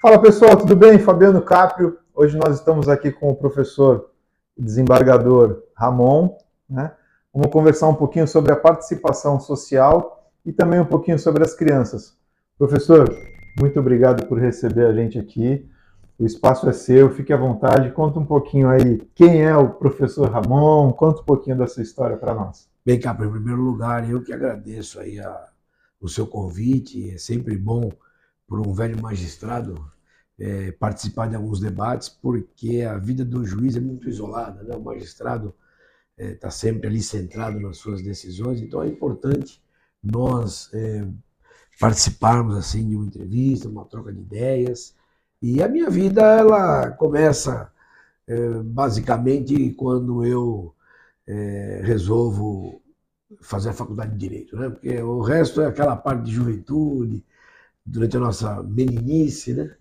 Fala pessoal, tudo bem? Fabiano Caprio. Hoje nós estamos aqui com o professor desembargador Ramon. Né? Vamos conversar um pouquinho sobre a participação social e também um pouquinho sobre as crianças. Professor, muito obrigado por receber a gente aqui. O espaço é seu, fique à vontade. Conta um pouquinho aí quem é o professor Ramon, conta um pouquinho dessa história para nós. Bem, Caprio, em primeiro lugar, eu que agradeço aí a, o seu convite. É sempre bom para um velho magistrado é, participar de alguns debates, porque a vida do juiz é muito isolada, né? o magistrado está é, sempre ali centrado nas suas decisões, então é importante nós é, participarmos assim de uma entrevista, uma troca de ideias. E a minha vida ela começa é, basicamente quando eu é, resolvo fazer a faculdade de direito, né? Porque o resto é aquela parte de juventude, durante a nossa meninice, né?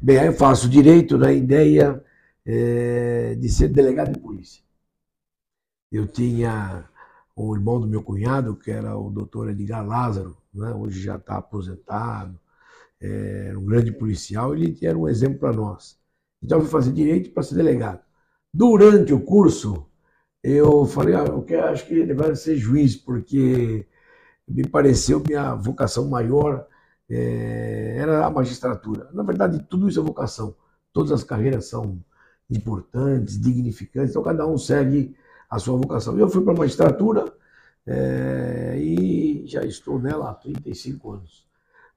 Bem, aí eu faço direito na ideia é, de ser delegado de polícia. Eu tinha um irmão do meu cunhado, que era o doutor Edgar Lázaro, né? hoje já está aposentado, é, era um grande policial, ele era um exemplo para nós. Então eu fui fazer direito para ser delegado. Durante o curso, eu falei, ah, eu acho que ele vai ser juiz, porque me pareceu minha vocação maior é, era a magistratura. Na verdade, tudo isso é vocação. Todas as carreiras são importantes, dignificantes, então cada um segue a sua vocação. Eu fui para a magistratura é, e já estou nela há 35 anos.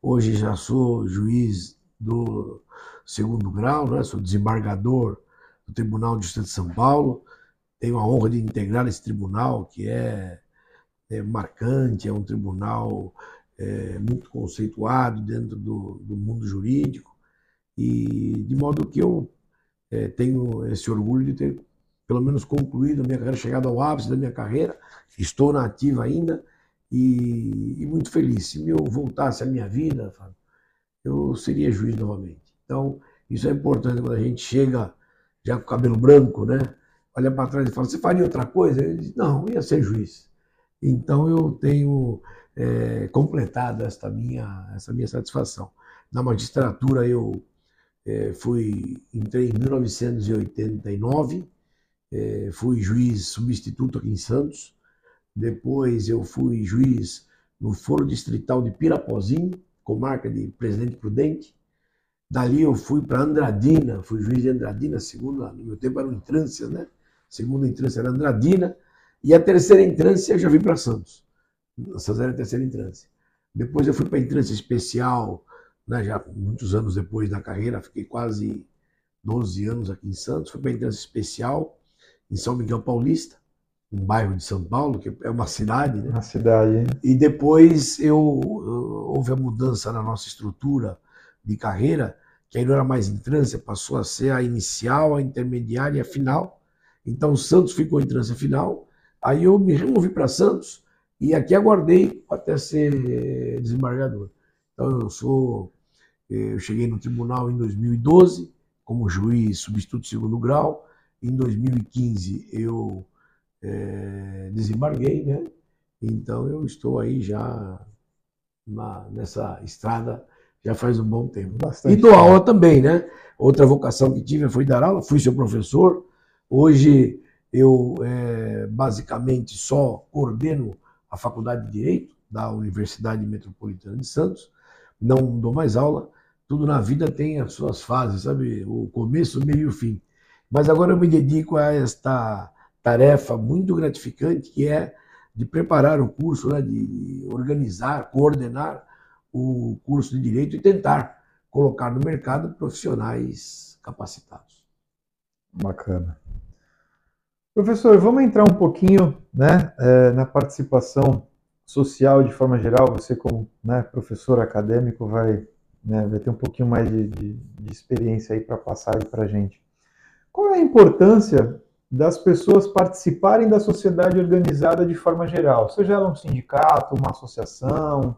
Hoje já sou juiz do segundo grau, né? sou desembargador do Tribunal de Justiça de São Paulo. Tenho a honra de integrar esse tribunal, que é, é marcante, é um tribunal é, muito conceituado dentro do, do, mundo jurídico, e de modo que eu é, tenho esse orgulho de ter pelo menos concluído a minha carreira, chegado ao ápice da minha carreira, estou na ativa ainda e, e muito feliz. Se eu voltasse à minha vida, eu seria juiz novamente. Então, isso é importante quando a gente chega já com o cabelo branco, né? Olha para trás e fala: Você faria outra coisa? Eu disse, Não, ia ser juiz. Então, eu tenho é, completado esta minha, essa minha satisfação. Na magistratura, eu é, fui, entrei em 1989 é, fui juiz substituto aqui em Santos, depois eu fui juiz no Foro Distrital de Pirapozinho, comarca de Presidente Prudente. Dali eu fui para Andradina, fui juiz de Andradina, segunda, no meu tempo eram entrâncias, né? Segunda entrância era Andradina, e a terceira entrância eu já vim para Santos. Santos era a terceira entrância. Depois eu fui para a entrância especial, né, já muitos anos depois da carreira, fiquei quase 12 anos aqui em Santos, fui para a entrância especial, em São Miguel Paulista, um bairro de São Paulo, que é uma cidade, né? Uma cidade. Hein? E depois eu, houve a mudança na nossa estrutura de carreira, que aí não era mais entrância, passou a ser a inicial, a intermediária e a final. Então Santos ficou em entrância final. Aí eu me removi para Santos e aqui aguardei até ser desembargador. Então eu sou, eh, eu cheguei no tribunal em 2012 como juiz substituto segundo grau. Em 2015 eu é, desembarguei, né? Então eu estou aí já na, nessa estrada já faz um bom tempo. Bastante e dou aula também, né? Outra vocação que tive foi dar aula, fui seu professor. Hoje eu é, basicamente só coordeno a Faculdade de Direito da Universidade Metropolitana de Santos. Não dou mais aula. Tudo na vida tem as suas fases, sabe? O começo, o meio e o fim. Mas agora eu me dedico a esta tarefa muito gratificante, que é de preparar o curso, né, de organizar, coordenar o curso de direito e tentar colocar no mercado profissionais capacitados. Bacana. Professor, vamos entrar um pouquinho né, é, na participação social de forma geral. Você, como né, professor acadêmico, vai, né, vai ter um pouquinho mais de, de, de experiência aí para passar para a gente. Qual é a importância das pessoas participarem da sociedade organizada de forma geral, seja ela um sindicato, uma associação,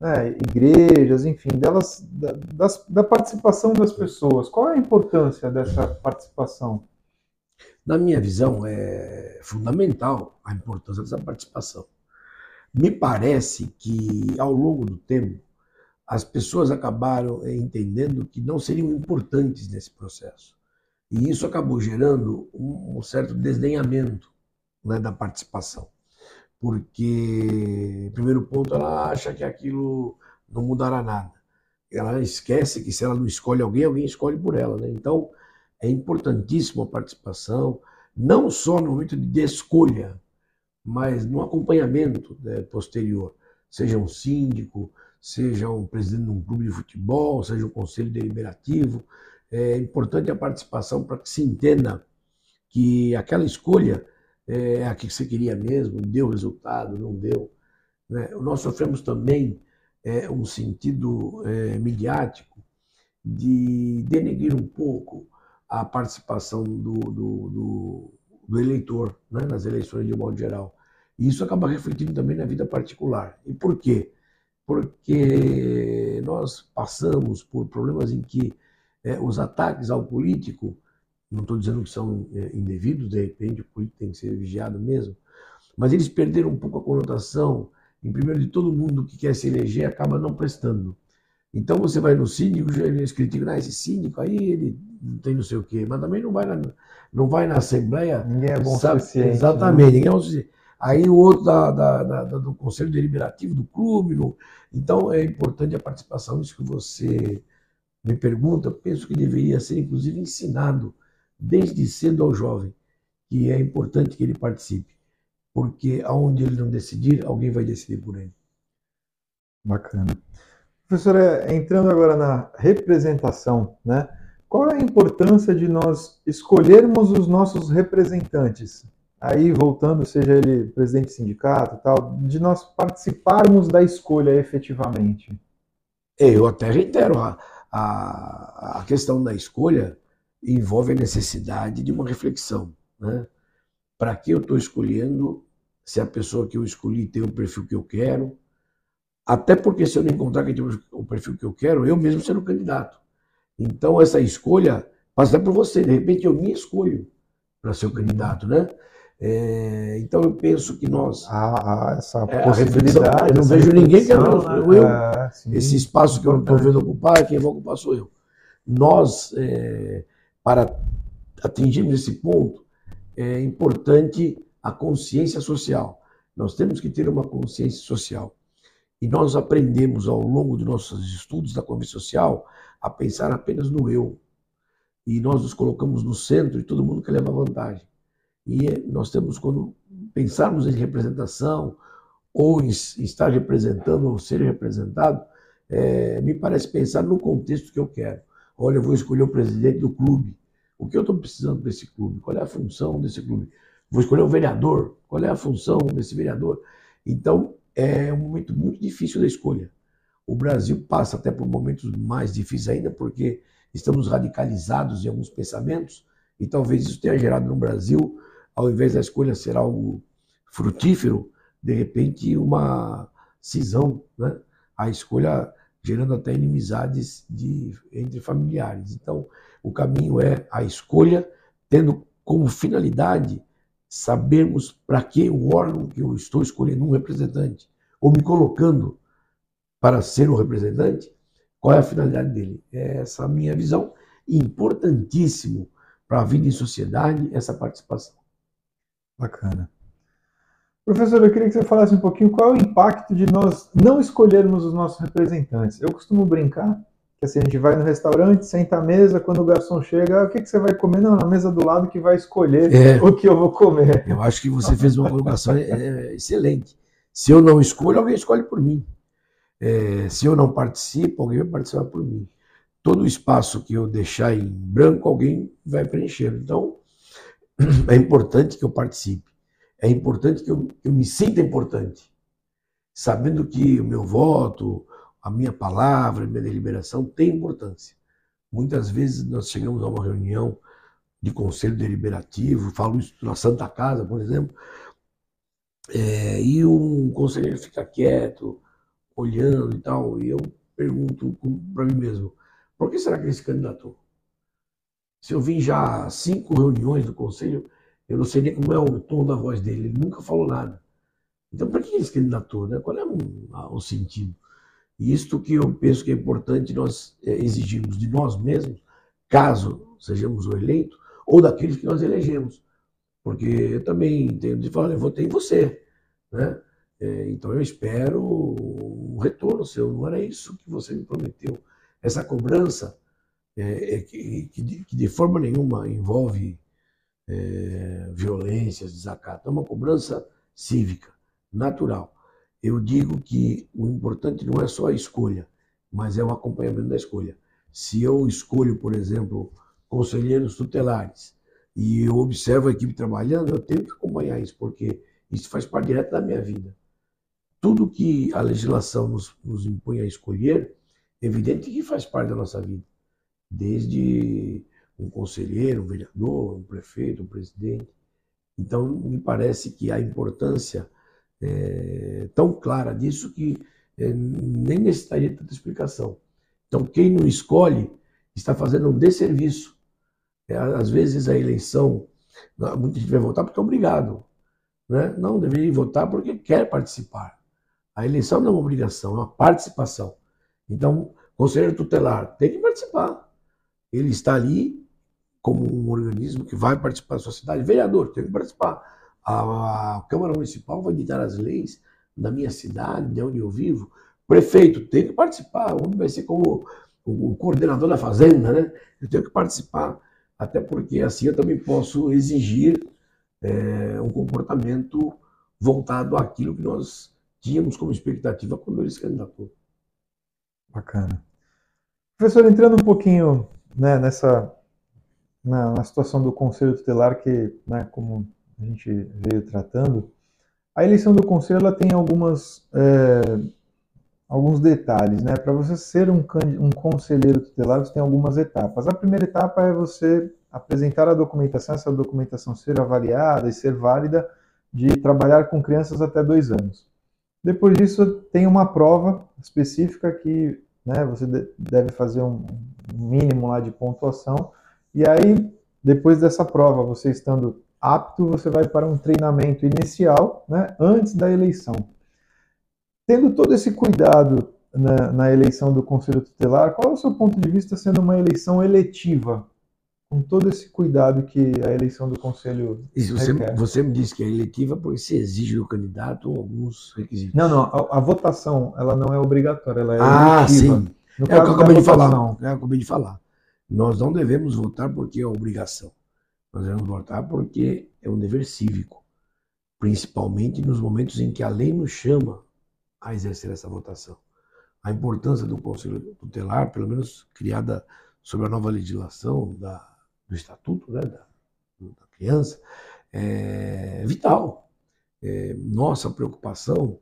né, igrejas, enfim, delas, da, das, da participação das pessoas. Qual é a importância dessa participação? Na minha visão, é fundamental a importância dessa participação. Me parece que, ao longo do tempo, as pessoas acabaram eh, entendendo que não seriam importantes nesse processo. E isso acabou gerando um certo desdenhamento né, da participação. Porque, primeiro ponto, ela acha que aquilo não mudará nada. Ela esquece que se ela não escolhe alguém, alguém escolhe por ela. Né? Então, é importantíssima a participação, não só no momento de escolha, mas no acompanhamento né, posterior. Seja um síndico, seja um presidente de um clube de futebol, seja um conselho deliberativo. É importante a participação para que se entenda que aquela escolha é a que você queria mesmo, deu resultado, não deu. Né? Nós sofremos também é, um sentido é, midiático de denegrir um pouco a participação do, do, do, do eleitor né, nas eleições de modo geral. E isso acaba refletindo também na vida particular. E por quê? Porque nós passamos por problemas em que é, os ataques ao político, não estou dizendo que são é, indevidos, de repente o político tem que ser vigiado mesmo, mas eles perderam um pouco a conotação, em primeiro de todo mundo que quer se eleger acaba não prestando. Então você vai no síndico, eles criticam, ah, esse síndico aí, ele não tem não sei o quê, mas também não vai na, não vai na Assembleia. Ninguém é bom sabe, suficiente. Né? Exatamente, né? ninguém é bom suficiente. Aí o outro da, da, da, do Conselho Deliberativo do clube. No, então é importante a participação, isso que você me pergunta, penso que deveria ser inclusive ensinado desde cedo ao jovem, que é importante que ele participe, porque aonde ele não decidir, alguém vai decidir por ele. Bacana. Professora, entrando agora na representação, né? Qual é a importância de nós escolhermos os nossos representantes? Aí, voltando, seja ele presidente de sindicato tal, de nós participarmos da escolha efetivamente. Eu até reitero, a, a, a questão da escolha envolve a necessidade de uma reflexão. Né? Para que eu estou escolhendo se a pessoa que eu escolhi tem o perfil que eu quero, até porque se eu não encontrar quem tem o perfil que eu quero, eu mesmo serei o candidato. Então essa escolha passa por você. De repente eu me escolho para ser o candidato, né? É, então eu penso que nós. Ah, essa é, possibilidade. Eu não vejo ninguém que eu, eu, eu é, esse espaço que eu não estou vendo ocupar, quem vai ocupar sou eu. Nós, é, para atingirmos esse ponto, é importante a consciência social. Nós temos que ter uma consciência social. E nós aprendemos ao longo dos nossos estudos da convivência social a pensar apenas no eu. E nós nos colocamos no centro e todo mundo quer levar vantagem. E nós temos, quando pensarmos em representação, ou em estar representando, ou ser representado, é, me parece pensar no contexto que eu quero. Olha, eu vou escolher o presidente do clube. O que eu estou precisando desse clube? Qual é a função desse clube? Vou escolher o vereador. Qual é a função desse vereador? Então, é um momento muito difícil da escolha. O Brasil passa até por momentos mais difíceis ainda, porque estamos radicalizados em alguns pensamentos, e talvez isso tenha gerado no Brasil, ao invés da escolha ser algo frutífero, de repente uma cisão, né? a escolha gerando até inimizades de, entre familiares. Então, o caminho é a escolha, tendo como finalidade sabermos para que o órgão que eu estou escolhendo um representante, ou me colocando para ser o representante, qual é a finalidade dele? É essa minha visão. Importantíssimo para a vida em sociedade essa participação. Bacana. Professor, eu queria que você falasse um pouquinho qual é o impacto de nós não escolhermos os nossos representantes. Eu costumo brincar assim, a gente vai no restaurante, senta à mesa, quando o garçom chega, ah, o que, que você vai comer? Não, na mesa do lado que vai escolher é, o que eu vou comer. Eu acho que você fez uma colocação é, é, excelente. Se eu não escolho, alguém escolhe por mim. É, se eu não participo, alguém vai participar por mim. Todo espaço que eu deixar em branco, alguém vai preencher. Então, é importante que eu participe. É importante que eu, que eu me sinta importante. Sabendo que o meu voto, a minha palavra, a minha deliberação tem importância. Muitas vezes nós chegamos a uma reunião de conselho deliberativo, falo isso na Santa Casa, por exemplo, é, e um conselheiro fica quieto, olhando e tal, e eu pergunto para mim mesmo, por que será que ele se candidatou? Se eu vim já cinco reuniões do conselho, eu não sei nem como é o tom da voz dele, ele nunca falou nada. Então, para que ele se candidatou? Né? Qual é o, o sentido? E isto que eu penso que é importante nós é, exigirmos de nós mesmos, caso sejamos o eleito, ou daqueles que nós elegemos. Porque eu também tenho de falar, eu votei em você. Né? É, então eu espero um retorno seu, não era isso que você me prometeu. Essa cobrança é que, de, forma nenhuma envolve violências, desacato, é uma cobrança cívica, natural. Eu digo que o importante não é só a escolha, mas é o acompanhamento da escolha. Se eu escolho, por exemplo, conselheiros tutelares e eu observo a equipe trabalhando, eu tenho que acompanhar isso, porque isso faz parte direta da minha vida. Tudo que a legislação nos, nos impõe a escolher, evidente que faz parte da nossa vida. Desde um conselheiro, um vereador, um prefeito, um presidente. Então, me parece que a importância é tão clara disso que é, nem necessitaria tanta explicação. Então, quem não escolhe está fazendo um desserviço. É, às vezes a eleição, muita gente vai votar porque é obrigado. Né? Não, deveria votar porque quer participar. A eleição não é uma obrigação, é uma participação. Então, conselheiro tutelar tem que participar. Ele está ali como um organismo que vai participar da sua cidade. Vereador tem que participar. A, a Câmara Municipal vai ditar as leis da minha cidade, de onde eu vivo. Prefeito tem que participar. O homem vai ser como o, o coordenador da fazenda, né? Eu tenho que participar. Até porque assim eu também posso exigir é, um comportamento voltado àquilo que nós tínhamos como expectativa quando ele se candidatou. Bacana. Professor, entrando um pouquinho né, nessa na, na, situação do Conselho Tutelar, que, né, como a gente veio tratando, a eleição do Conselho ela tem algumas, é, alguns detalhes. Né? Para você ser um, um conselheiro tutelar, você tem algumas etapas. A primeira etapa é você apresentar a documentação, essa documentação ser avaliada e ser válida de trabalhar com crianças até dois anos. Depois disso, tem uma prova específica que né, você deve fazer um mínimo lá de pontuação e aí, depois dessa prova, você estando apto, você vai para um treinamento inicial, né, antes da eleição. Tendo todo esse cuidado na, na, eleição do Conselho Tutelar, qual é o seu ponto de vista sendo uma eleição eletiva? Com todo esse cuidado que a eleição do Conselho. Isso, você, você, me disse que é eletiva porque se exige do candidato alguns requisitos. Não, não, a, a votação ela não é obrigatória, ela é ah, eletiva. Ah, sim. No é o que eu acabei de falar. É o que eu acabei de falar. Nós não devemos votar porque é obrigação. Nós devemos votar porque é um dever cívico, principalmente nos momentos em que a lei nos chama a exercer essa votação. A importância do Conselho Tutelar, pelo menos criada sob a nova legislação da, do Estatuto né, da, da criança, é vital. É nossa preocupação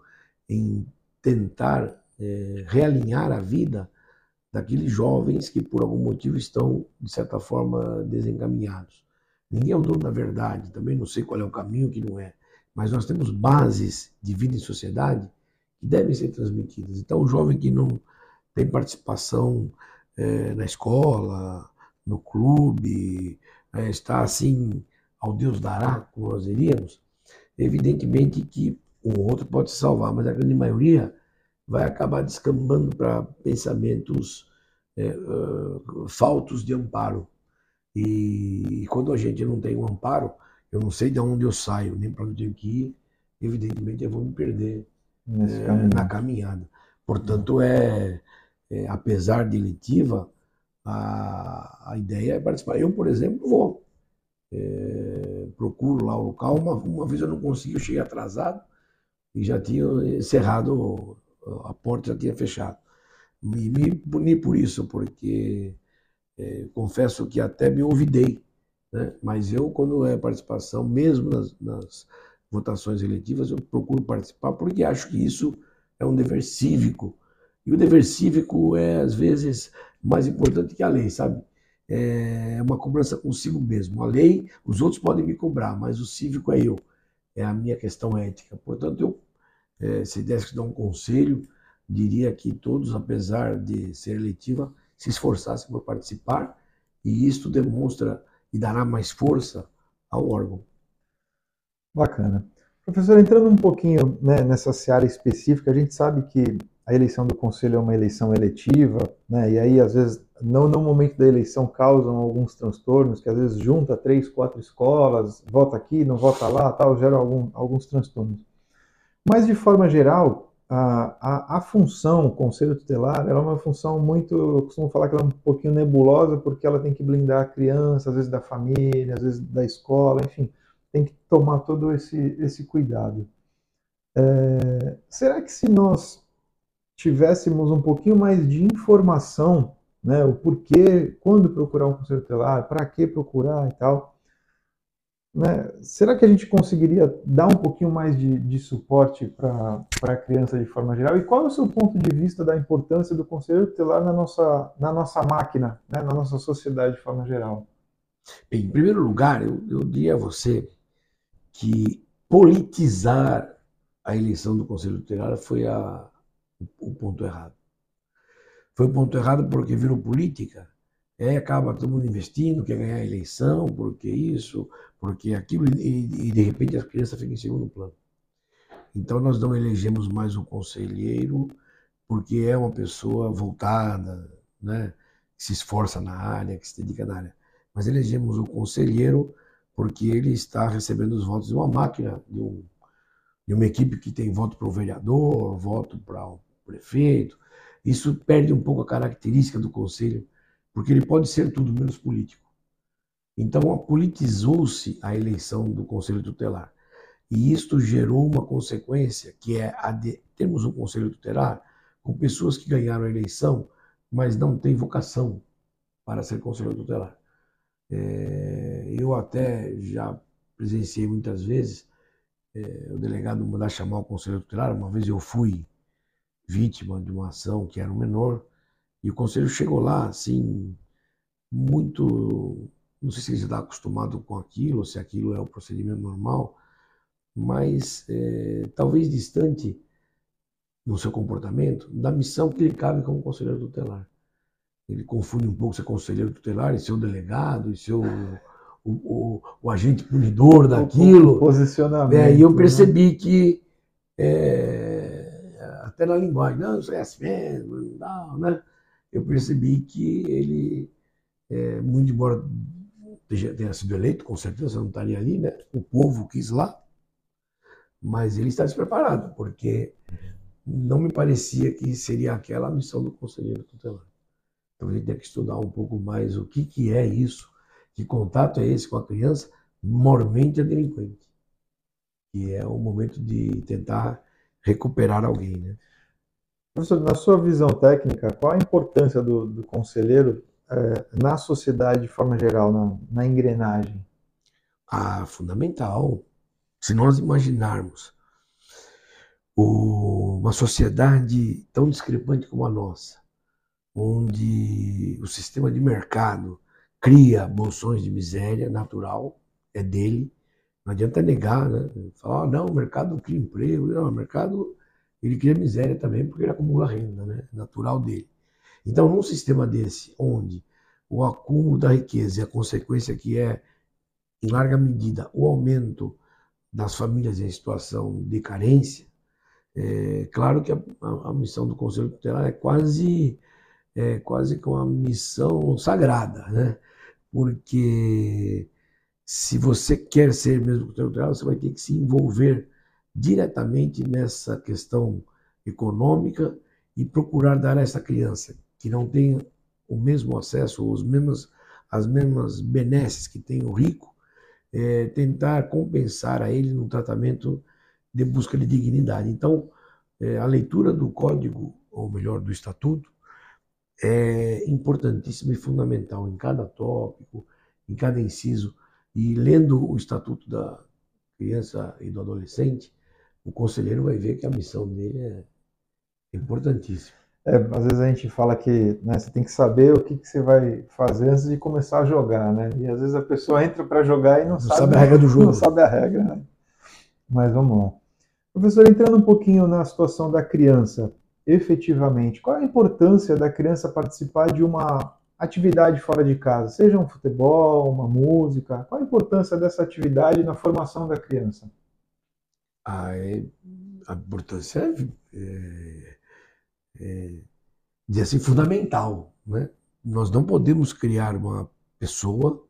em tentar é, realinhar a vida daqueles jovens que por algum motivo estão, de certa forma, desencaminhados. Ninguém é o dono da verdade, também não sei qual é o caminho que não é, mas nós temos bases de vida em sociedade que devem ser transmitidas. Então, o jovem que não tem participação é, na escola, no clube, é, está assim, ao Deus dará, como nós diríamos, evidentemente que um outro pode se salvar, mas a grande maioria vai acabar descambando para pensamentos é, uh, faltos de amparo. E, e, quando a gente não tem um amparo, eu não sei de onde eu saio, nem para onde eu tenho que ir, evidentemente eu vou me perder é, na caminhada. Portanto, é, é, apesar de eletiva, a, a ideia é participar. Eu, por exemplo, vou. É, procuro lá o local. Uma, uma vez eu não consegui, eu cheguei atrasado e já tinha encerrado a porta já tinha fechado. Me, me puni por isso, porque é, confesso que até me ouvidei. Né? Mas eu, quando é participação, mesmo nas, nas votações eletivas, eu procuro participar, porque acho que isso é um dever cívico. E o dever cívico é, às vezes, mais importante que a lei, sabe? É uma cobrança consigo mesmo. A lei, os outros podem me cobrar, mas o cívico é eu. É a minha questão ética. Portanto, eu é, se desse que dar um conselho, diria que todos, apesar de ser eletiva, se esforçassem por participar, e isto demonstra e dará mais força ao órgão. Bacana. Professor, entrando um pouquinho né, nessa seara específica, a gente sabe que a eleição do conselho é uma eleição eletiva, né? E aí, às vezes, não no momento da eleição causam alguns transtornos, que às vezes junta três, quatro escolas, vota aqui, não vota lá, tal, gera algum, alguns transtornos. Mas, de forma geral, a, a, a função, o conselho tutelar, ela é uma função muito, eu costumo falar que ela é um pouquinho nebulosa, porque ela tem que blindar a criança, às vezes da família, às vezes da escola, enfim, tem que tomar todo esse, esse cuidado. É, será que se nós tivéssemos um pouquinho mais de informação, né, o porquê, quando procurar um conselho tutelar, para que procurar e tal, né, será que a gente conseguiria dar um pouquinho mais de, de suporte para a criança de forma geral? E qual é o seu ponto de vista da importância do conselho tutelar na nossa, na nossa máquina, né, na nossa sociedade de forma geral? Bem, em primeiro lugar, eu, eu diria a você que politizar a eleição do Conselho Tutelar foi a, o ponto errado. Foi o ponto errado porque virou política. É, acaba todo mundo investindo, quer ganhar a eleição, porque isso, porque aquilo, e, e de repente a criança fica em segundo plano. Então nós não elegemos mais um conselheiro porque é uma pessoa voltada, né, que se esforça na área, que se dedica na área. Mas elegemos o conselheiro porque ele está recebendo os votos de uma máquina, de um de uma equipe que tem voto para o vereador, voto para o prefeito. Isso perde um pouco a característica do conselho, porque ele pode ser tudo menos político. Então, politizou-se a eleição do conselho tutelar. E isto gerou uma consequência, que é a de termos um conselho tutelar com pessoas que ganharam a eleição, mas não têm vocação para ser conselheiro tutelar. É, eu até já presenciei muitas vezes é, o delegado mandar chamar o conselheiro tutelar. Uma vez eu fui vítima de uma ação que era um menor e o conselheiro chegou lá, assim, muito. Não sei se ele está acostumado com aquilo, se aquilo é o procedimento normal, mas é, talvez distante no seu comportamento da missão que lhe cabe como conselheiro tutelar. Ele confunde um pouco ser conselheiro tutelar e ser o delegado, e ser o o, o, o agente punidor daquilo. Posicionamento. É, e eu né? percebi né? que, é, até na linguagem, não, isso é assim mesmo, não, né? Eu percebi que ele, é, muito embora tenha sido eleito, com certeza não estaria ali, né? O povo quis lá, mas ele está despreparado, porque não me parecia que seria aquela a missão do conselheiro tutelar. Então a gente tem que estudar um pouco mais o que, que é isso que contato é esse com a criança? Mormente a delinquente. Que é o momento de tentar recuperar alguém. Né? Professor, na sua visão técnica, qual a importância do, do conselheiro é, na sociedade de forma geral, na, na engrenagem? Ah, fundamental. Se nós imaginarmos uma sociedade tão discrepante como a nossa, onde o sistema de mercado cria bolsões de miséria natural, é dele. Não adianta negar, né? Falar, ah, não, o mercado cria emprego. Não, o mercado ele cria miséria também porque ele acumula renda, né? Natural dele. Então, num sistema desse, onde o acúmulo da riqueza e a consequência que é, em larga medida, o aumento das famílias em situação de carência, é claro que a, a, a missão do Conselho Tutelar é quase é quase que uma missão sagrada, né? porque se você quer ser mesmo territorial, você vai ter que se envolver diretamente nessa questão econômica e procurar dar a essa criança que não tem o mesmo acesso, os mesmos, as mesmas benesses que tem o rico, é, tentar compensar a ele no tratamento de busca de dignidade. Então, é, a leitura do código, ou melhor, do estatuto, é importantíssimo e fundamental em cada tópico, em cada inciso. E lendo o Estatuto da Criança e do Adolescente, o conselheiro vai ver que a missão dele é importantíssima. É, às vezes a gente fala que né, você tem que saber o que, que, você vai fazer antes de começar a jogar, né? E às vezes a pessoa entra para jogar e não, não sabe, sabe, a regra do jogo. Não sabe a regra, né? Mas vamos lá. Professor, entrando um pouquinho na situação da criança, efetivamente? Qual a importância da criança participar de uma atividade fora de casa, seja um futebol, uma música? Qual a importância dessa atividade na formação da criança? A importância é, é, dizer assim, fundamental. Né? Nós não podemos criar uma pessoa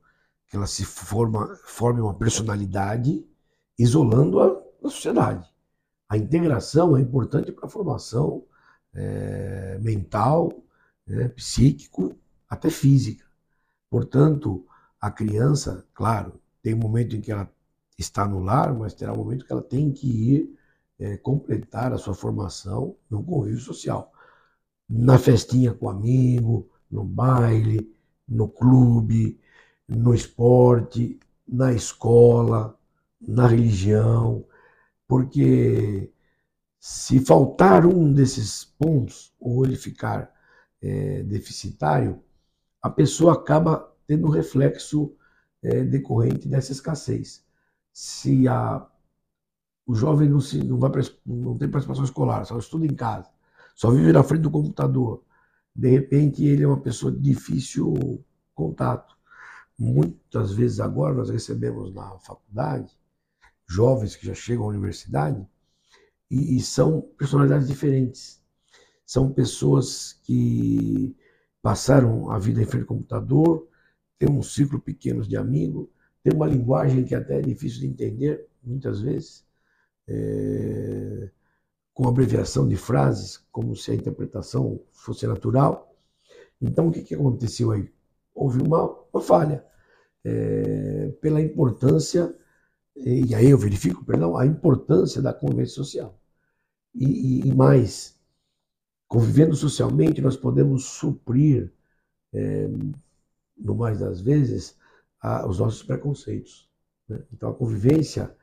que ela se forma, forme uma personalidade isolando-a da sociedade. A integração é importante para a formação é, mental, né, psíquico, até física. Portanto, a criança, claro, tem um momento em que ela está no lar, mas terá um momento que ela tem que ir é, completar a sua formação no convívio social. Na festinha com amigo, no baile, no clube, no esporte, na escola, na religião, porque se faltar um desses pontos, ou ele ficar é, deficitário, a pessoa acaba tendo reflexo é, decorrente dessa escassez. Se a, o jovem não, se, não, vai, não tem participação escolar, só estuda em casa, só vive na frente do computador, de repente ele é uma pessoa de difícil contato. Muitas vezes agora nós recebemos na faculdade jovens que já chegam à universidade e, e são personalidades diferentes. São pessoas que passaram a vida em frente ao computador, têm um ciclo pequeno de amigos, têm uma linguagem que até é difícil de entender, muitas vezes, é, com abreviação de frases, como se a interpretação fosse natural. Então, o que, que aconteceu aí? Houve uma, uma falha. É, pela importância e aí eu verifico, perdão, a importância da convivência social. E, e, e mais, convivendo socialmente, nós podemos suprir, é, no mais das vezes, a, os nossos preconceitos. Né? Então, a convivência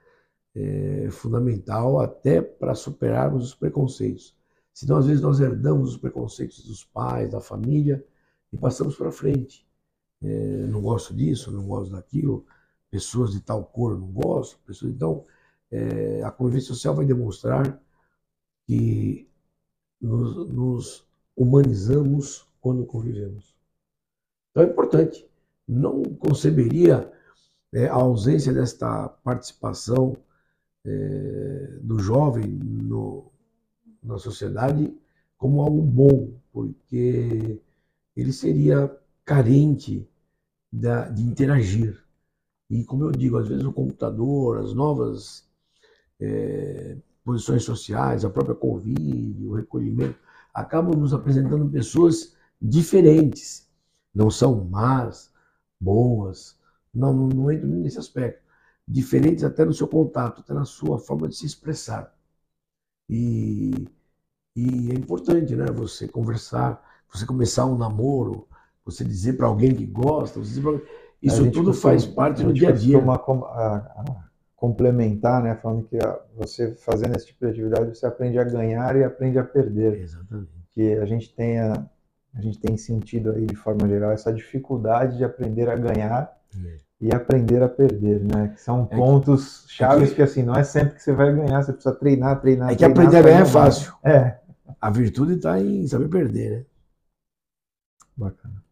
é fundamental até para superarmos os preconceitos. Senão, às vezes, nós herdamos os preconceitos dos pais, da família e passamos para frente. É, não gosto disso, não gosto daquilo pessoas de tal cor não gosto, pessoas, então é, a convivência social vai demonstrar que nos, nos, humanizamos quando convivemos. Então é importante. Não conceberia é, a ausência desta participação é, do jovem no, na sociedade como algo bom, porque ele seria carente da, de interagir. E, como eu digo, às vezes o computador, as novas é, posições sociais, a própria Covid, o recolhimento, acabam nos apresentando pessoas diferentes. Não são más, boas, não, não, entro nesse aspecto. Diferentes até no seu contato, até na sua forma de se expressar. E, e é importante, né? Você conversar, você começar um namoro, você dizer para alguém que gosta, você dizer pra isso tudo costuma, faz parte do dia a dia. A, a, a complementar, né, falando que você fazendo esse tipo de atividade, você aprende a ganhar e aprende a perder. Exatamente. Que a gente tenha a gente tem sentido aí de forma geral essa dificuldade de aprender a ganhar é. e aprender a perder, né? Que são é pontos que, chaves é que, que, assim não é sempre que você vai ganhar, você precisa treinar, treinar. É que treinar, aprender a ganhar é fácil. É. A virtude está em saber perder, né? Bacana.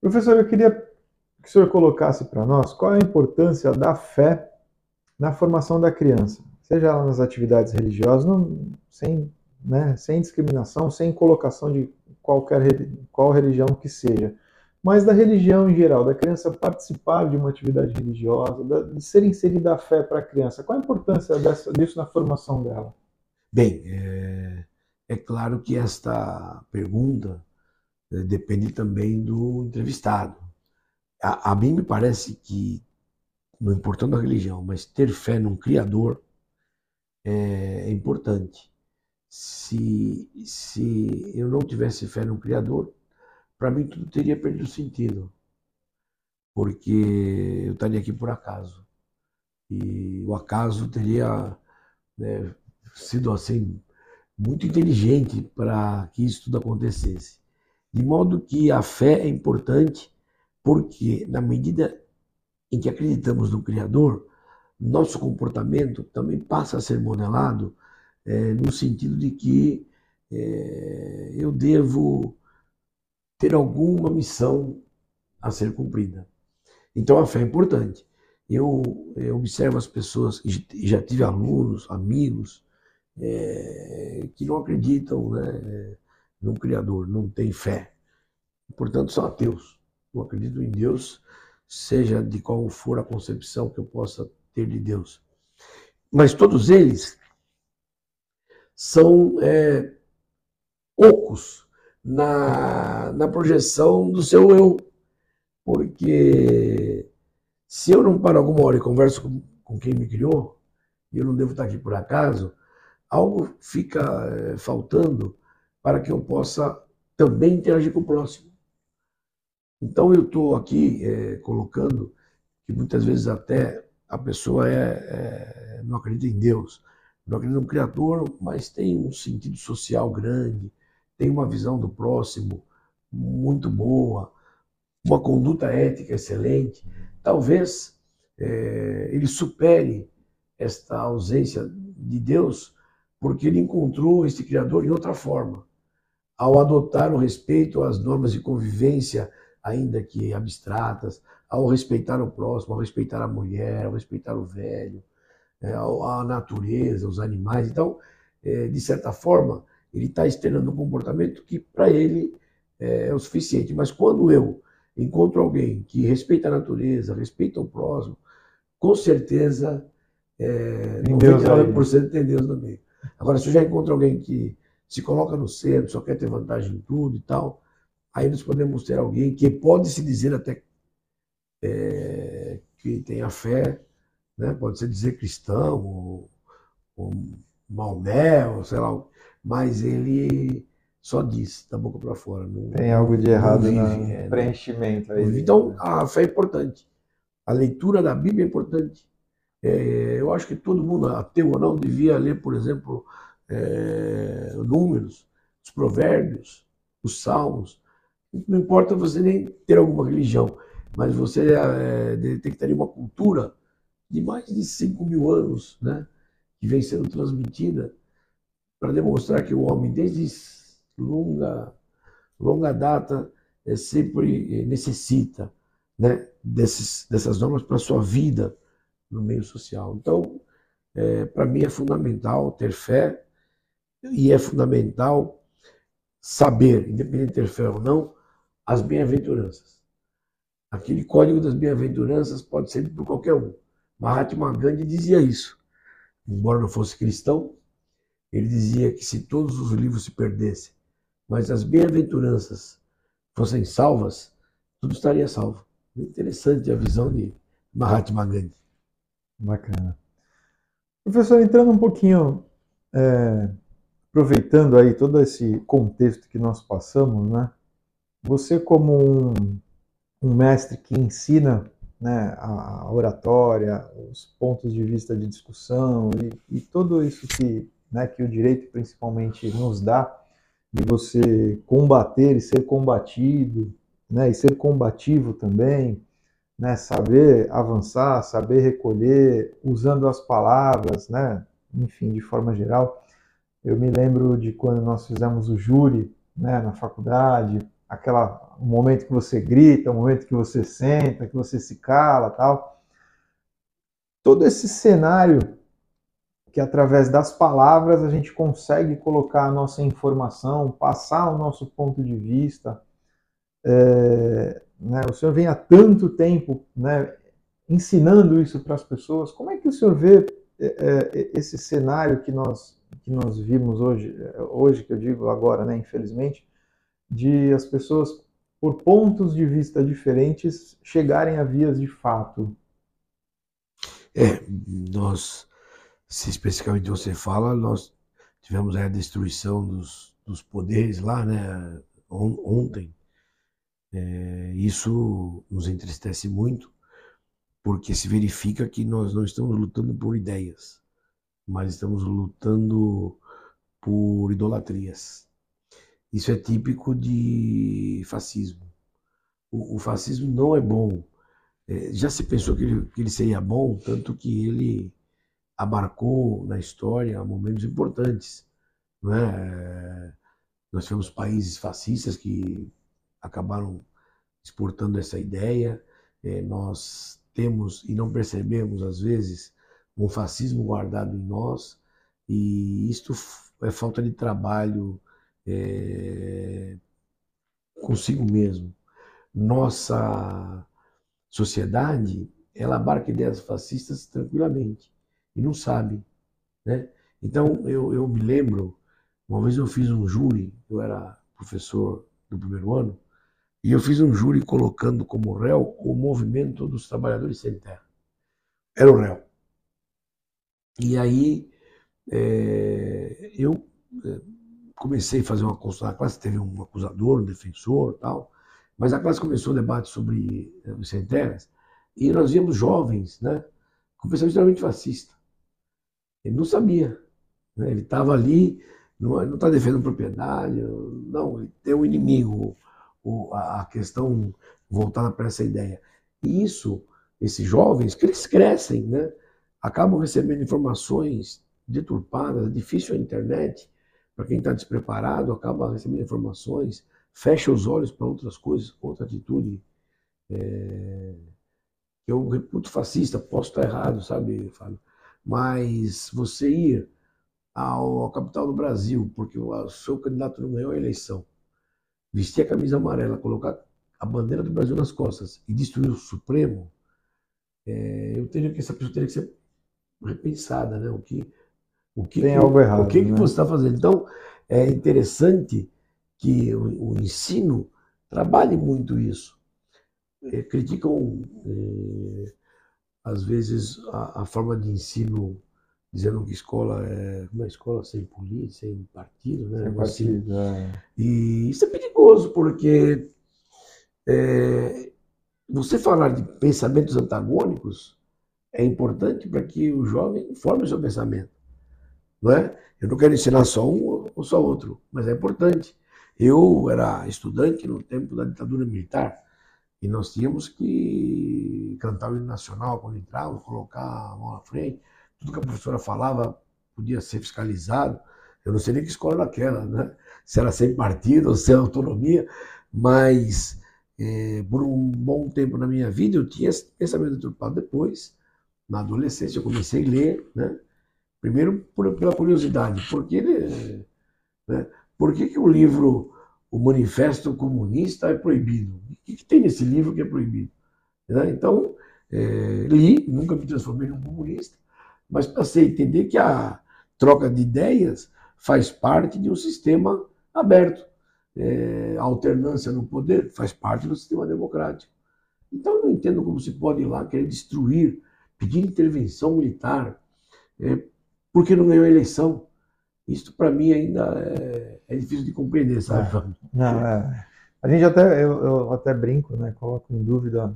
Professor, eu queria que o senhor colocasse para nós qual é a importância da fé na formação da criança, seja ela nas atividades religiosas, não, sem, né, sem discriminação, sem colocação de qualquer qual religião que seja, mas da religião em geral, da criança participar de uma atividade religiosa, da, de ser inserida a fé para a criança. Qual a importância dessa, disso na formação dela? Bem, é, é claro que esta pergunta é, depende também do entrevistado a, a mim me parece que, não importando a religião, mas ter fé num Criador é, é importante. Se, se eu não tivesse fé num Criador, para mim tudo teria perdido sentido. Porque eu estaria aqui por acaso. E o acaso teria né, sido assim muito inteligente para que isso tudo acontecesse. De modo que a fé é importante porque, na medida em que acreditamos no Criador, nosso comportamento também passa a ser modelado é, no sentido de que é, eu devo ter alguma missão a ser cumprida. Então a fé é importante. Eu, eu observo as pessoas, já tive alunos, amigos, é, que não acreditam, né? num Criador, não têm fé. Portanto, são ateus. Não acreditam em Deus, seja de qual for a concepção que eu possa ter de Deus. Mas todos eles são é, ocos na, na projeção do seu eu. Porque se eu não paro alguma hora e converso com, com quem me criou, e eu não devo estar aqui por acaso, algo fica é, faltando para que eu possa também interagir com o próximo. Então eu estou aqui é, colocando que muitas vezes até a pessoa é, é, não acredita em Deus, acredita no Criador, mas tem um sentido social grande, tem uma visão do próximo muito boa, uma conduta ética excelente. Talvez é, ele supere esta ausência de Deus porque ele encontrou este Criador em outra forma. Ao adotar o respeito às normas de convivência, ainda que abstratas, ao respeitar o próximo, ao respeitar a mulher, ao respeitar o velho, a natureza, os animais. Então, é, de certa forma, ele está externando um comportamento que para ele é, é o suficiente. Mas quando eu encontro alguém que respeita a natureza, respeita o próximo, com certeza é, 99% tem Deus no meio. Agora, se eu já encontro alguém que se coloca no centro, só quer ter vantagem em tudo e tal, aí nós podemos ter alguém que pode se dizer até é, que tem a fé, né? pode ser dizer cristão, ou, ou Maomé, ou sei lá, mas ele só diz da boca para fora. Não, tem algo de errado no é, preenchimento aí. Então, a fé é importante. A leitura da Bíblia é importante. É, eu acho que todo mundo, ateu ou não, devia ler, por exemplo, é, Números, os Provérbios, os Salmos. Não importa você nem ter alguma religião, mas você é, tem que ter uma cultura de mais de 5 mil anos, né, que vem sendo transmitida para demonstrar que o homem, desde longa, longa data, é, sempre necessita né, desses, dessas normas para sua vida no meio social. Então, é, para mim é fundamental ter fé e é fundamental saber, independente de ter fé ou não, as bem-aventuranças. Aquele código das bem-aventuranças pode ser por qualquer um. Mahatma Gandhi dizia isso. Embora não fosse cristão, ele dizia que se todos os livros se perdessem, mas as bem-aventuranças fossem salvas, tudo estaria salvo. Interessante a visão de Mahatma Gandhi. Bacana. Professor, entrando um pouquinho é, aproveitando aí todo esse contexto que nós passamos, né? Você como um, um mestre que ensina né, a oratória, os pontos de vista de discussão e, e tudo isso que, né, que o direito principalmente nos dá de você combater e ser combatido, né, e ser combativo também, né, saber avançar, saber recolher, usando as palavras, né, enfim, de forma geral. Eu me lembro de quando nós fizemos o júri né, na faculdade, aquela momento que você grita, o momento que você senta, que você se cala, tal. Todo esse cenário que através das palavras a gente consegue colocar a nossa informação, passar o nosso ponto de vista. É, né, o senhor vem há tanto tempo né, ensinando isso para as pessoas. Como é que o senhor vê é, é, esse cenário que nós que nós vimos hoje, hoje que eu digo agora, né, infelizmente, de as pessoas por pontos de vista diferentes chegarem a vias de fato. É, nós, se especificamente você fala, nós tivemos a destruição dos, dos poderes lá, né, ontem. É, isso nos entristece muito, porque se verifica que nós não estamos lutando por ideias, mas estamos lutando por idolatrias. Isso é típico de fascismo. O, o fascismo não é bom. É, já se pensou que ele, que ele seria bom, tanto que ele abarcou na história momentos importantes. Não é? é nós tivemos países fascistas que acabaram exportando essa ideia. É, nós temos e não percebemos, às vezes, um fascismo guardado em nós, e isto é falta de trabalho é, consigo mesmo. Nossa sociedade, ela abarca ideias fascistas tranquilamente e não sabe, né? Então, eu, eu me lembro, uma vez eu fiz um júri, eu era professor do primeiro ano, e eu fiz um júri colocando como réu o movimento dos trabalhadores sem terra. Era o réu. E aí é, eu é, comecei a fazer uma consulta na classe, teve um acusador, um defensor tal, mas a classe começou o debate sobre é, os sem terras, e nós víamos jovens, né, com pensamento extremamente fascista. Ele não sabia. Né, ele estava ali, não está defendendo propriedade, não, ele tem um inimigo, a questão voltada para essa ideia. E isso, esses jovens, que eles crescem, né? acabam recebendo informações deturpadas, é difícil a internet, para quem está despreparado, acaba recebendo informações, fecha os olhos para outras coisas, outra atitude. É, eu reputo fascista, posso estar errado, sabe, Fábio? Mas você ir ao, ao capital do Brasil, porque o seu candidato não ganhou a eleição, vestir a camisa amarela, colocar a bandeira do Brasil nas costas e destruir o Supremo, é, eu tenho que essa pessoa teria que ser repensada, né? O que, o que, Tem algo errado. O que, né? que você está fazendo? Então, é interessante que o, o ensino trabalhe muito isso. É, criticam, é, às vezes, a, a, forma de ensino, dizendo que escola é uma escola sem polícia, sem partido, né? Sem partido, assim. é. E isso é perigoso, porque é, você falar de pensamentos antagônicos é importante para que o jovem forme o seu pensamento. Não é? Eu não quero ensinar só um ou só outro, mas é importante. Eu era estudante no tempo da ditadura militar e nós tínhamos que cantar o hino nacional quando entrava, colocar a mão na frente. Tudo que a professora falava podia ser fiscalizado. Eu não sei nem que escola aquela, né? se era sem partido ou sem autonomia, mas é, por um bom tempo na minha vida eu tinha esse pensamento deturpado. Depois, na adolescência, eu comecei a ler, né? Primeiro por, pela curiosidade, por que, né? por que, que o livro O Manifesto Comunista é proibido? O que, que tem nesse livro que é proibido? Né? Então, é, li, nunca me transformei em um comunista, mas passei a entender que a troca de ideias faz parte de um sistema aberto. É, a alternância no poder faz parte do sistema democrático. Então, eu não entendo como se pode ir lá querer destruir, pedir intervenção militar, é, porque não ganhou a eleição. Isso, para mim, ainda é, é, difícil de compreender, sabe? É, não, é. A gente até, eu, eu, até brinco, né? Coloco em dúvida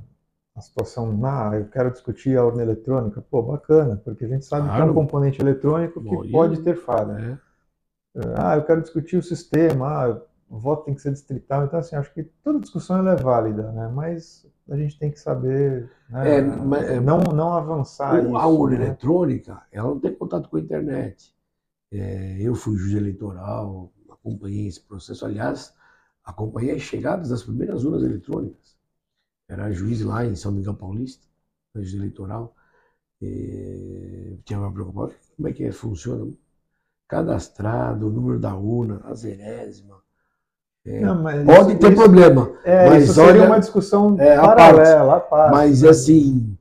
a situação, ah, eu quero discutir a urna eletrônica. Pô, bacana, porque a gente sabe claro. que é um componente eletrônico que Bom, pode ter falha. É. Ah, eu quero discutir o sistema, ah, o voto tem que ser distrital. Então, assim, acho que toda discussão é válida, né? Mas a gente tem que saber né? é, mas, é, não, não avançar. A isso, urna né? eletrônica, ela não tem contato com a internet. É, eu fui juiz eleitoral, acompanhei esse processo. Aliás, acompanhei as chegadas das primeiras urnas eletrônicas. Era juiz lá em São Miguel Paulista, juiz eleitoral. E, tinha uma preocupação, como é que funciona? Cadastrado, o número da urna, a zerésima. É, não, pode isso, ter isso, problema. É, mas isso seria olha, uma discussão é, paralela, parte. Mas assim,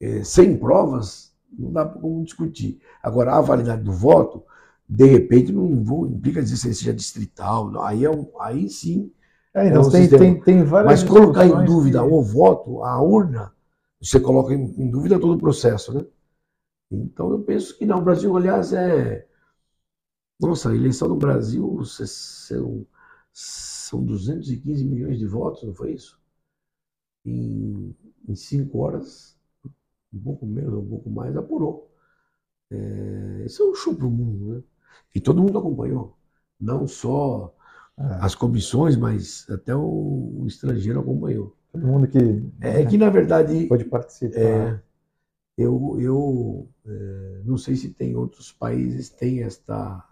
é, sem provas, não dá como discutir. Agora, a validade do voto, de repente, não vou, implica dizer se seja distrital. Aí, é um, aí sim é, então, tem, tem, tem várias Mas colocar em dúvida que... o voto, a urna, você coloca em, em, dúvida todo o processo, né? Então eu penso que não. O Brasil, aliás, é. Nossa, a eleição no Brasil são, são 215 milhões de votos, não foi isso? Em, em cinco horas, um pouco menos, um pouco mais, apurou. É, isso é um show para o mundo, né? E todo mundo acompanhou. Não só é. as comissões, mas até o, o, estrangeiro acompanhou. Todo mundo que. É, é que, na verdade. Pode participar. É, eu eu é, não sei se tem outros países tem esta,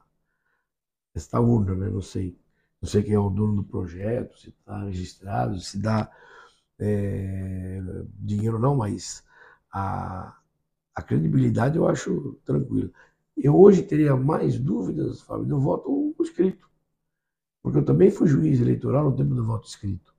esta urna, né? Não sei. Não sei quem é o dono do projeto, se está registrado, se dá é, dinheiro ou não, mas a, a credibilidade eu acho tranquilo. Eu hoje teria mais dúvidas, Fábio, do voto escrito. porque eu também fui juiz eleitoral no tempo do voto escrito.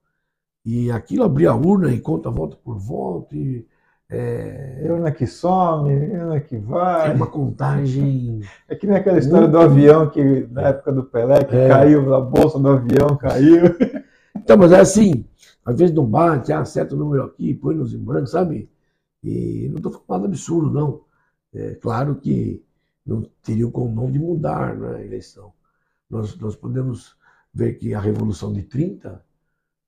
E aquilo abria a urna e conta voto por voto. E, é... Urna que some, urna que vai. É uma contagem. É que nem aquela história do avião que na época do Pelé, que é. caiu, a bolsa do avião caiu. Então, mas é assim, às vezes não bate, ah, acerta o número aqui, põe nos em branco, sabe? E não estou falando absurdo, não. É claro que não teria o não de mudar na né, eleição. Nós, nós podemos ver que a Revolução de 30,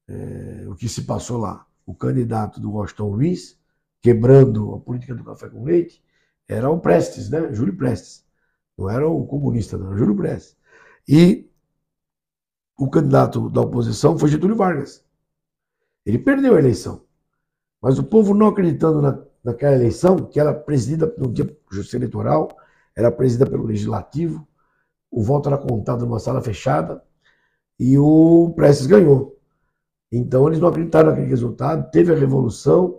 é, o que se passou lá, o candidato do Washington Luiz, quebrando a política do café com leite, era o Prestes, né? Júlio Prestes. Não era o comunista, não, era o Júlio Prestes. E o candidato da oposição foi Getúlio Vargas. Ele perdeu a eleição. Mas o povo não acreditando na, naquela eleição, que era presidida, no dia justiça eleitoral, era presidida pelo legislativo, o voto era contado numa sala fechada e o Prestes ganhou. Então eles não acreditaram naquele resultado, teve a revolução,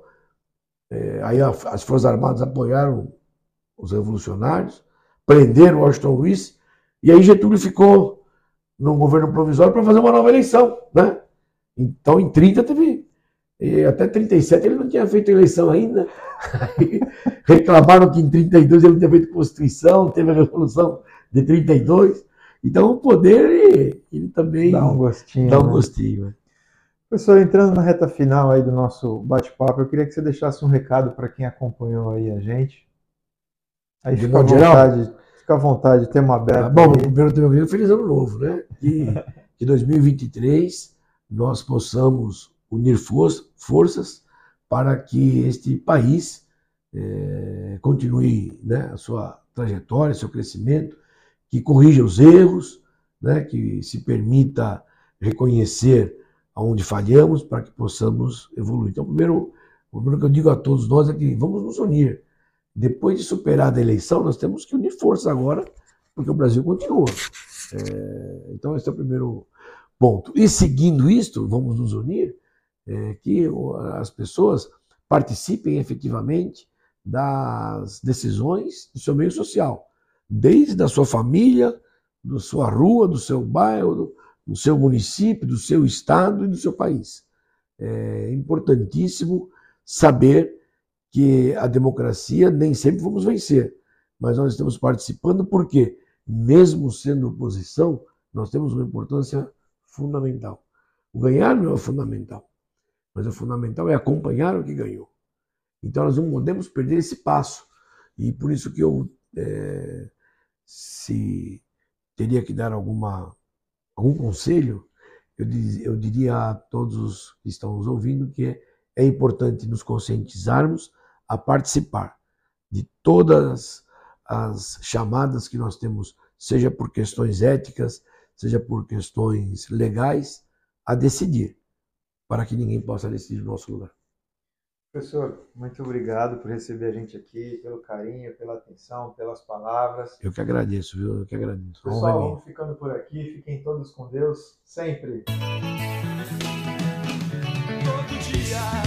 é, aí a, as Forças Armadas apoiaram os revolucionários, prenderam Washington Luiz, e aí Getúlio ficou no governo provisório para fazer uma nova eleição. Né? Então em 30 teve até 37 ele não tinha feito eleição ainda. reclamaram que em 32 ele não tinha feito Constituição, teve a Revolução de 32. Então o poder ele, ele também dá um gostinho. Dá um né? gostinho. Né? Professor, entrando na reta final aí do nosso bate-papo, eu queria que você deixasse um recado para quem acompanhou aí a gente. Aí de fica à vontade, fica à vontade, tema aberto. Ah, bom, primeiro tema feliz ano novo, né? Que, que 2023 nós possamos unir forças para que este país é, continue né, a sua trajetória, seu crescimento, que corrija os erros, né, que se permita reconhecer aonde falhamos para que possamos evoluir. Então, primeiro, o primeiro que eu digo a todos nós é que vamos nos unir. Depois de superar a eleição, nós temos que unir forças agora, porque o Brasil continua. É, então, esse é o primeiro ponto. E seguindo isto, vamos nos unir é, que as pessoas participem efetivamente das decisões do seu meio social, desde a sua família, da sua rua, do seu bairro, do, do seu município, do seu estado e do seu país. É importantíssimo saber que a democracia nem sempre vamos vencer, mas nós estamos participando porque, mesmo sendo oposição, nós temos uma importância fundamental. O ganhar não é fundamental. Mas o fundamental é acompanhar o que ganhou. Então nós não podemos perder esse passo. E por isso que eu, é, se teria que dar alguma, algum conselho, eu, diz, eu diria a todos que estão nos ouvindo que é, é importante nos conscientizarmos a participar de todas as chamadas que nós temos, seja por questões éticas, seja por questões legais, a decidir para que ninguém possa decidir no nosso lugar. Professor, muito obrigado por receber a gente aqui, pelo carinho, pela atenção, pelas palavras. Eu que agradeço, viu? Eu que agradeço. Pessoal, vamos ficando por aqui. Fiquem todos com Deus, sempre. Todo dia.